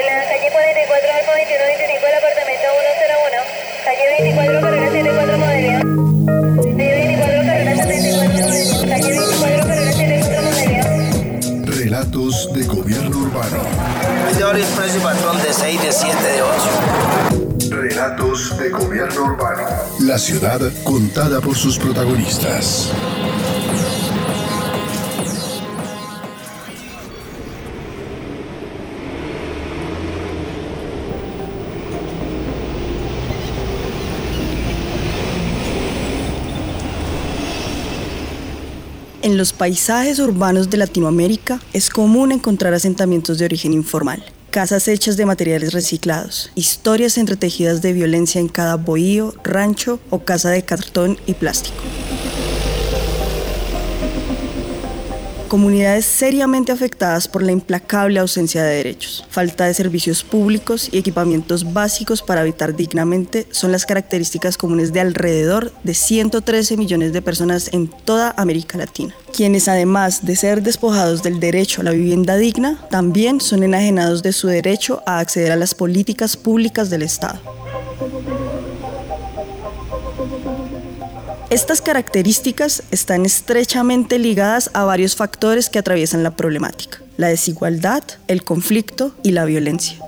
de la calle 44 Alfa 2125 del apartamento 101. Calle 24 carrera 74 Modelia. Calle 24 carrera 74 Modelia. Calle 24 carrera 74 Modelia. Relatos de gobierno urbano. Horario es precio patrón de 6, de 7, de 8. Relatos de gobierno urbano. La ciudad contada por sus protagonistas. En los paisajes urbanos de Latinoamérica es común encontrar asentamientos de origen informal, casas hechas de materiales reciclados, historias entretejidas de violencia en cada bohío, rancho o casa de cartón y plástico. Comunidades seriamente afectadas por la implacable ausencia de derechos, falta de servicios públicos y equipamientos básicos para habitar dignamente son las características comunes de alrededor de 113 millones de personas en toda América Latina, quienes además de ser despojados del derecho a la vivienda digna, también son enajenados de su derecho a acceder a las políticas públicas del Estado. Estas características están estrechamente ligadas a varios factores que atraviesan la problemática, la desigualdad, el conflicto y la violencia.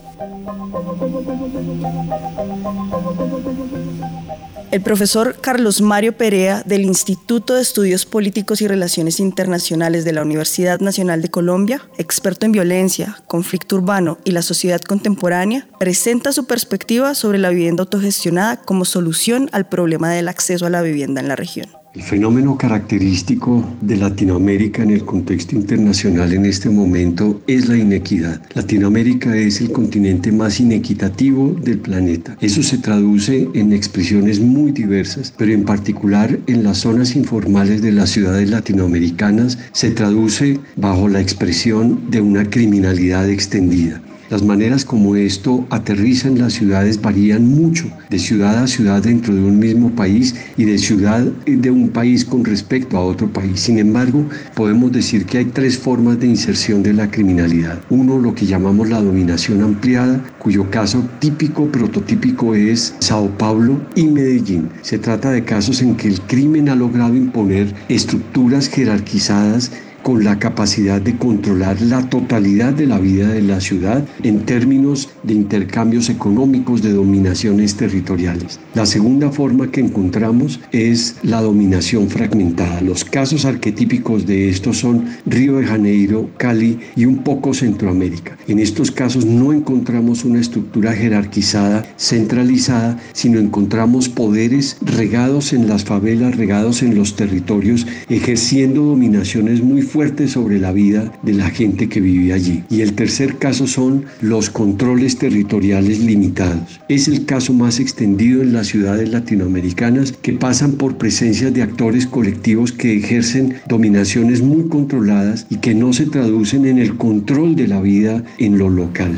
El profesor Carlos Mario Perea del Instituto de Estudios Políticos y Relaciones Internacionales de la Universidad Nacional de Colombia, experto en violencia, conflicto urbano y la sociedad contemporánea, presenta su perspectiva sobre la vivienda autogestionada como solución al problema del acceso a la vivienda en la región. El fenómeno característico de Latinoamérica en el contexto internacional en este momento es la inequidad. Latinoamérica es el continente más inequitativo del planeta. Eso se traduce en expresiones muy diversas, pero en particular en las zonas informales de las ciudades latinoamericanas se traduce bajo la expresión de una criminalidad extendida. Las maneras como esto aterriza en las ciudades varían mucho, de ciudad a ciudad dentro de un mismo país y de ciudad de un país con respecto a otro país. Sin embargo, podemos decir que hay tres formas de inserción de la criminalidad. Uno, lo que llamamos la dominación ampliada, cuyo caso típico, prototípico es Sao Paulo y Medellín. Se trata de casos en que el crimen ha logrado imponer estructuras jerarquizadas con la capacidad de controlar la totalidad de la vida de la ciudad en términos de intercambios económicos, de dominaciones territoriales. La segunda forma que encontramos es la dominación fragmentada. Los casos arquetípicos de esto son Río de Janeiro, Cali y un poco Centroamérica. En estos casos no encontramos una estructura jerarquizada, centralizada, sino encontramos poderes regados en las favelas, regados en los territorios, ejerciendo dominaciones muy fuerte sobre la vida de la gente que vive allí. Y el tercer caso son los controles territoriales limitados. Es el caso más extendido en las ciudades latinoamericanas que pasan por presencias de actores colectivos que ejercen dominaciones muy controladas y que no se traducen en el control de la vida en lo local.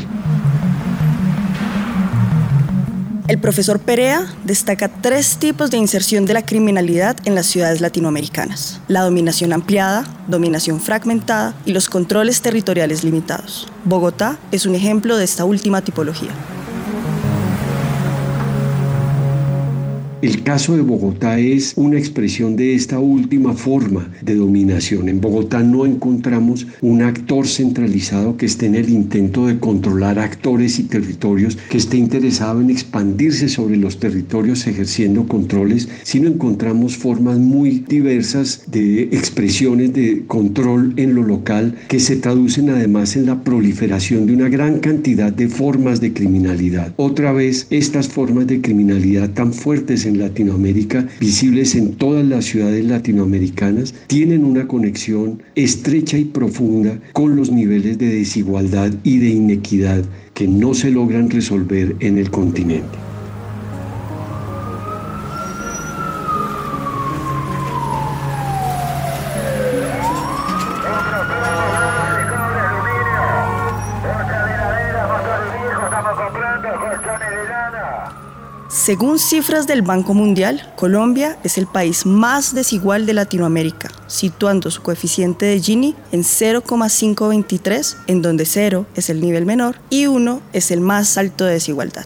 El profesor Perea destaca tres tipos de inserción de la criminalidad en las ciudades latinoamericanas. La dominación ampliada, dominación fragmentada y los controles territoriales limitados. Bogotá es un ejemplo de esta última tipología. El caso de Bogotá es una expresión de esta última forma de dominación. En Bogotá no encontramos un actor centralizado que esté en el intento de controlar actores y territorios, que esté interesado en expandirse sobre los territorios ejerciendo controles, sino encontramos formas muy diversas de expresiones de control en lo local que se traducen además en la proliferación de una gran cantidad de formas de criminalidad. Otra vez, estas formas de criminalidad tan fuertes en Latinoamérica, visibles en todas las ciudades latinoamericanas, tienen una conexión estrecha y profunda con los niveles de desigualdad y de inequidad que no se logran resolver en el continente. Según cifras del Banco Mundial, Colombia es el país más desigual de Latinoamérica, situando su coeficiente de Gini en 0,523, en donde 0 es el nivel menor y 1 es el más alto de desigualdad.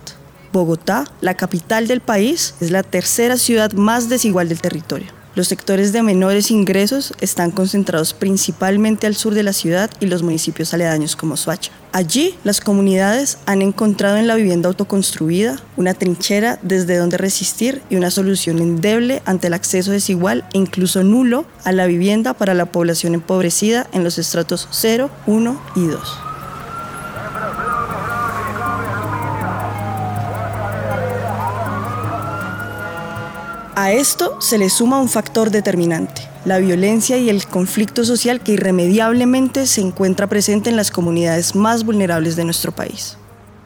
Bogotá, la capital del país, es la tercera ciudad más desigual del territorio. Los sectores de menores ingresos están concentrados principalmente al sur de la ciudad y los municipios aledaños como Soacha. Allí, las comunidades han encontrado en la vivienda autoconstruida una trinchera desde donde resistir y una solución endeble ante el acceso desigual e incluso nulo a la vivienda para la población empobrecida en los estratos 0, 1 y 2. A esto se le suma un factor determinante, la violencia y el conflicto social que irremediablemente se encuentra presente en las comunidades más vulnerables de nuestro país.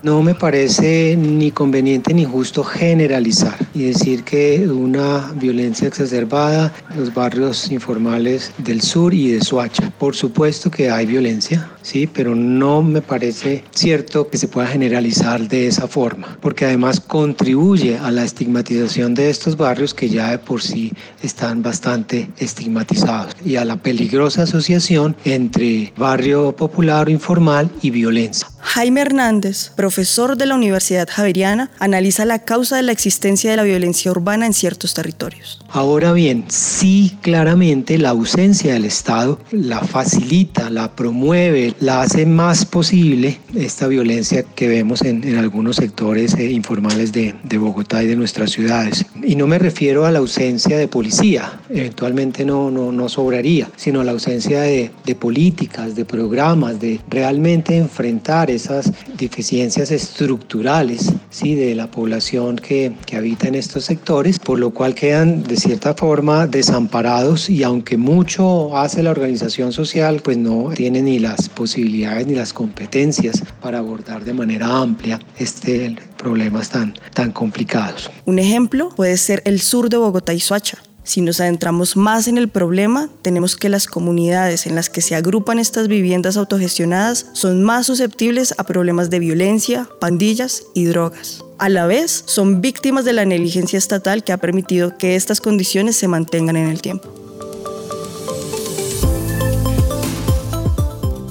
No me parece ni conveniente ni justo generalizar y decir que una violencia exacerbada en los barrios informales del sur y de Soacha. Por supuesto que hay violencia, sí, pero no me parece cierto que se pueda generalizar de esa forma, porque además contribuye a la estigmatización de estos barrios que ya de por sí están bastante estigmatizados y a la peligrosa asociación entre barrio popular o informal y violencia. Jaime Hernández, profesor de la Universidad Javeriana, analiza la causa de la existencia de la violencia urbana en ciertos territorios. Ahora bien, sí claramente la ausencia del Estado la facilita, la promueve, la hace más posible esta violencia que vemos en, en algunos sectores eh, informales de, de Bogotá y de nuestras ciudades. Y no me refiero a la ausencia de policía, eventualmente no, no, no sobraría, sino a la ausencia de, de políticas, de programas, de realmente enfrentar esas deficiencias estructurales ¿sí? de la población que, que habita en estos sectores, por lo cual quedan de cierta forma desamparados y aunque mucho hace la organización social, pues no tiene ni las posibilidades ni las competencias para abordar de manera amplia este problemas tan, tan complicados. Un ejemplo puede ser el sur de Bogotá y Soacha. Si nos adentramos más en el problema, tenemos que las comunidades en las que se agrupan estas viviendas autogestionadas son más susceptibles a problemas de violencia, pandillas y drogas. A la vez, son víctimas de la negligencia estatal que ha permitido que estas condiciones se mantengan en el tiempo.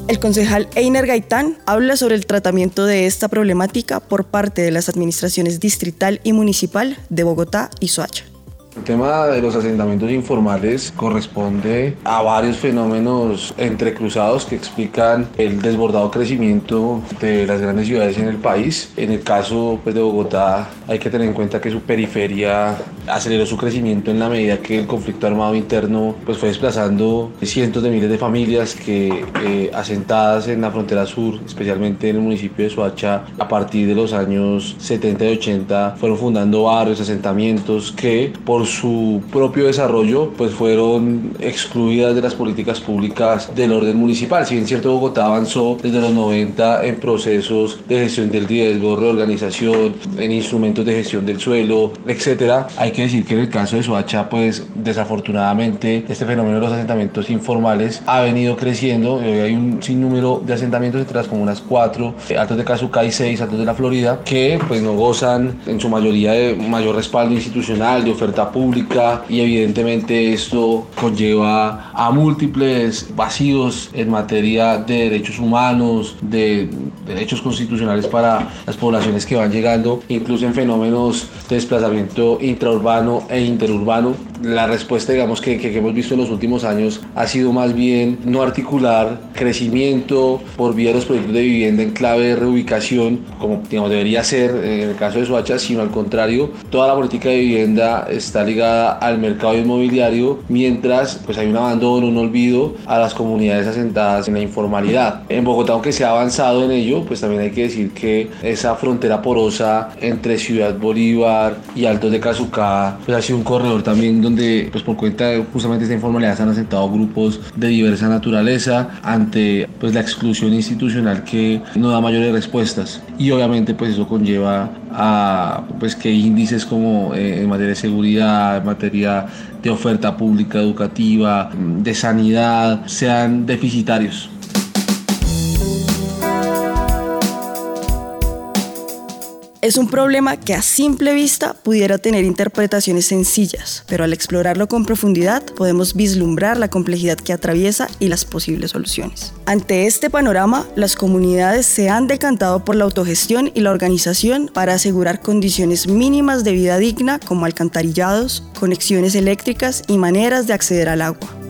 El concejal Einer Gaitán habla sobre el tratamiento de esta problemática por parte de las administraciones distrital y municipal de Bogotá y Soacha. El tema de los asentamientos informales corresponde a varios fenómenos entrecruzados que explican el desbordado crecimiento de las grandes ciudades en el país. En el caso pues, de Bogotá hay que tener en cuenta que su periferia aceleró su crecimiento en la medida que el conflicto armado interno pues, fue desplazando cientos de miles de familias que eh, asentadas en la frontera sur, especialmente en el municipio de Soacha, a partir de los años 70 y 80 fueron fundando barrios, asentamientos que por su propio desarrollo pues fueron excluidas de las políticas públicas del orden municipal. Si bien cierto Bogotá avanzó desde los 90 en procesos de gestión del riesgo, reorganización, en instrumentos de gestión del suelo, etcétera, hay que decir que en el caso de Soacha pues desafortunadamente este fenómeno de los asentamientos informales ha venido creciendo. Hoy hay un sinnúmero de asentamientos entre las comunas 4, Altos de Cazuca y 6, Altos de la Florida, que pues no gozan en su mayoría de mayor respaldo institucional, de oferta pública y evidentemente esto conlleva a múltiples vacíos en materia de derechos humanos, de derechos constitucionales para las poblaciones que van llegando, incluso en fenómenos de desplazamiento intraurbano e interurbano la respuesta, digamos, que, que, hemos visto en los últimos años ha sido más bien no articular crecimiento por vía de los proyectos de vivienda en clave de reubicación, como digamos, debería ser en el caso de Soacha, sino al contrario, toda la política de vivienda está ligada al mercado inmobiliario, mientras pues hay un abandono, un olvido a las comunidades asentadas en la informalidad. En Bogotá, aunque se ha avanzado en ello, pues también hay que decir que esa frontera porosa entre Ciudad Bolívar y Altos de Cazucá pues ha sido un corredor también donde pues por cuenta de justamente esta informalidad se han asentado grupos de diversa naturaleza ante pues la exclusión institucional que no da mayores respuestas y obviamente pues eso conlleva a pues que índices como eh, en materia de seguridad, en materia de oferta pública educativa, de sanidad sean deficitarios. Es un problema que a simple vista pudiera tener interpretaciones sencillas, pero al explorarlo con profundidad podemos vislumbrar la complejidad que atraviesa y las posibles soluciones. Ante este panorama, las comunidades se han decantado por la autogestión y la organización para asegurar condiciones mínimas de vida digna como alcantarillados, conexiones eléctricas y maneras de acceder al agua.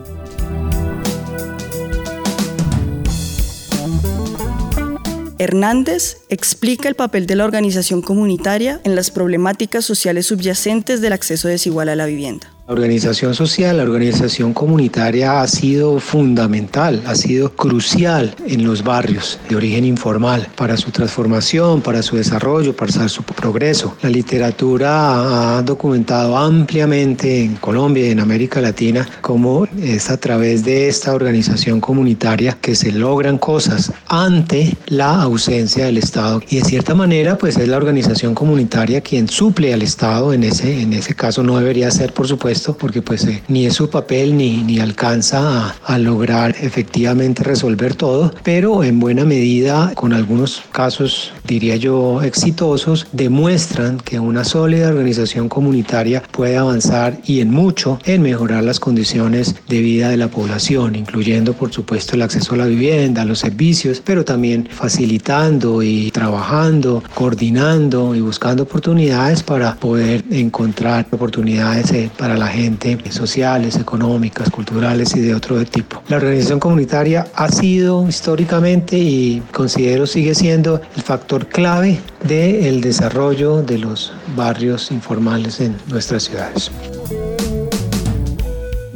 Hernández explica el papel de la organización comunitaria en las problemáticas sociales subyacentes del acceso desigual a la vivienda. La organización social, la organización comunitaria ha sido fundamental, ha sido crucial en los barrios de origen informal para su transformación, para su desarrollo, para su progreso. La literatura ha documentado ampliamente en Colombia y en América Latina cómo es a través de esta organización comunitaria que se logran cosas ante la ausencia del Estado. Y de cierta manera, pues es la organización comunitaria quien suple al Estado, en ese, en ese caso no debería ser, por supuesto, porque pues eh, ni es su papel ni, ni alcanza a, a, lograr efectivamente resolver todo, pero en buena medida, con algunos casos, diría yo, exitosos, demuestran que una sólida organización comunitaria puede avanzar y en mucho en mejorar las condiciones de vida de la población, incluyendo por supuesto el acceso a la vivienda, a los servicios, pero también facilitando y trabajando, coordinando y buscando oportunidades para poder encontrar oportunidades eh, para la gente, sociales, económicas, culturales y de otro tipo. La organización comunitaria ha sido históricamente y considero sigue siendo el factor clave del desarrollo de los barrios informales en nuestras ciudades.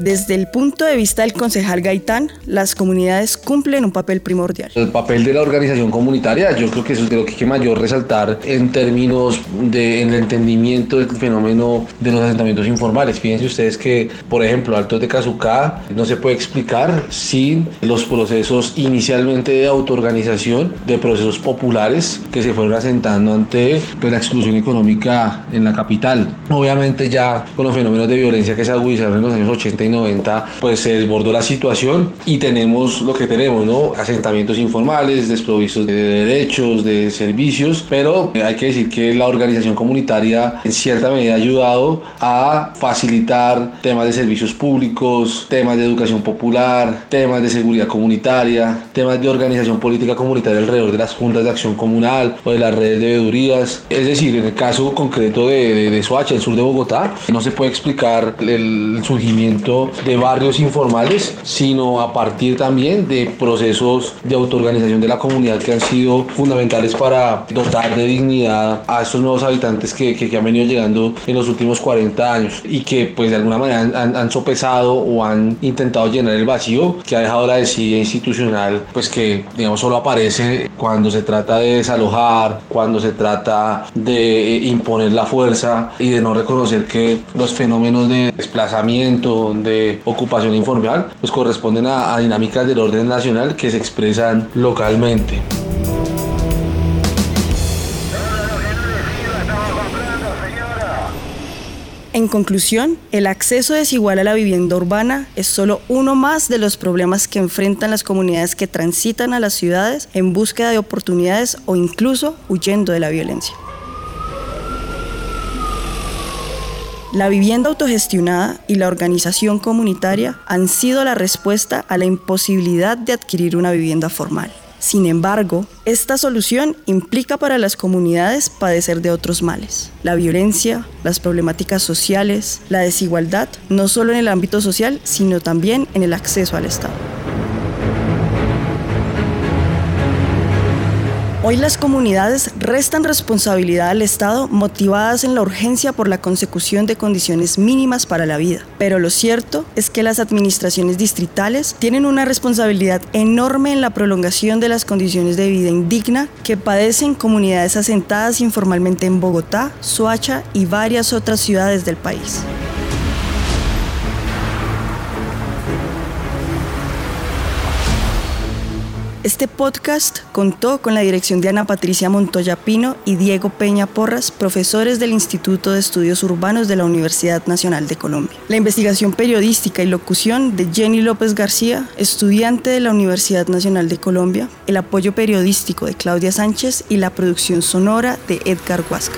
Desde el punto de vista del concejal Gaitán, las comunidades cumplen un papel primordial. El papel de la organización comunitaria, yo creo que eso es lo que hay que mayor resaltar en términos de en el entendimiento del fenómeno de los asentamientos informales. Fíjense ustedes que, por ejemplo, Altos de Cazucá no se puede explicar sin los procesos inicialmente de autoorganización, de procesos populares que se fueron asentando ante pues, la exclusión económica en la capital. Obviamente ya con los fenómenos de violencia que se agudizaron en los años 80 y 90 pues se desbordó la situación y tenemos lo que tenemos, ¿no? Asentamientos informales, desprovistos de derechos, de servicios, pero hay que decir que la organización comunitaria en cierta medida ha ayudado a facilitar temas de servicios públicos, temas de educación popular, temas de seguridad comunitaria, temas de organización política comunitaria alrededor de las juntas de acción comunal o de las redes de veedurías. Es decir, en el caso concreto de, de, de Soacha, el sur de Bogotá, no se puede explicar el surgimiento de barrios informales, sino a partir también de procesos de autoorganización de la comunidad que han sido fundamentales para dotar de dignidad a estos nuevos habitantes que, que, han venido llegando en los últimos 40 años y que pues de alguna manera han, han, sopesado o han intentado llenar el vacío que ha dejado la desidia institucional pues que digamos solo aparece cuando se trata de desalojar, cuando se trata de imponer la fuerza y de no reconocer que los fenómenos de desplazamiento, ocupación informal, pues corresponden a, a dinámicas del orden nacional que se expresan localmente. En conclusión, el acceso desigual a la vivienda urbana es solo uno más de los problemas que enfrentan las comunidades que transitan a las ciudades en búsqueda de oportunidades o incluso huyendo de la violencia. La vivienda autogestionada y la organización comunitaria han sido la respuesta a la imposibilidad de adquirir una vivienda formal. Sin embargo, esta solución implica para las comunidades padecer de otros males. La violencia, las problemáticas sociales, la desigualdad, no solo en el ámbito social, sino también en el acceso al Estado. Hoy las comunidades restan responsabilidad al Estado motivadas en la urgencia por la consecución de condiciones mínimas para la vida. Pero lo cierto es que las administraciones distritales tienen una responsabilidad enorme en la prolongación de las condiciones de vida indigna que padecen comunidades asentadas informalmente en Bogotá, Soacha y varias otras ciudades del país. Este podcast contó con la dirección de Ana Patricia Montoya Pino y Diego Peña Porras, profesores del Instituto de Estudios Urbanos de la Universidad Nacional de Colombia. La investigación periodística y locución de Jenny López García, estudiante de la Universidad Nacional de Colombia, el apoyo periodístico de Claudia Sánchez y la producción sonora de Edgar Huasca.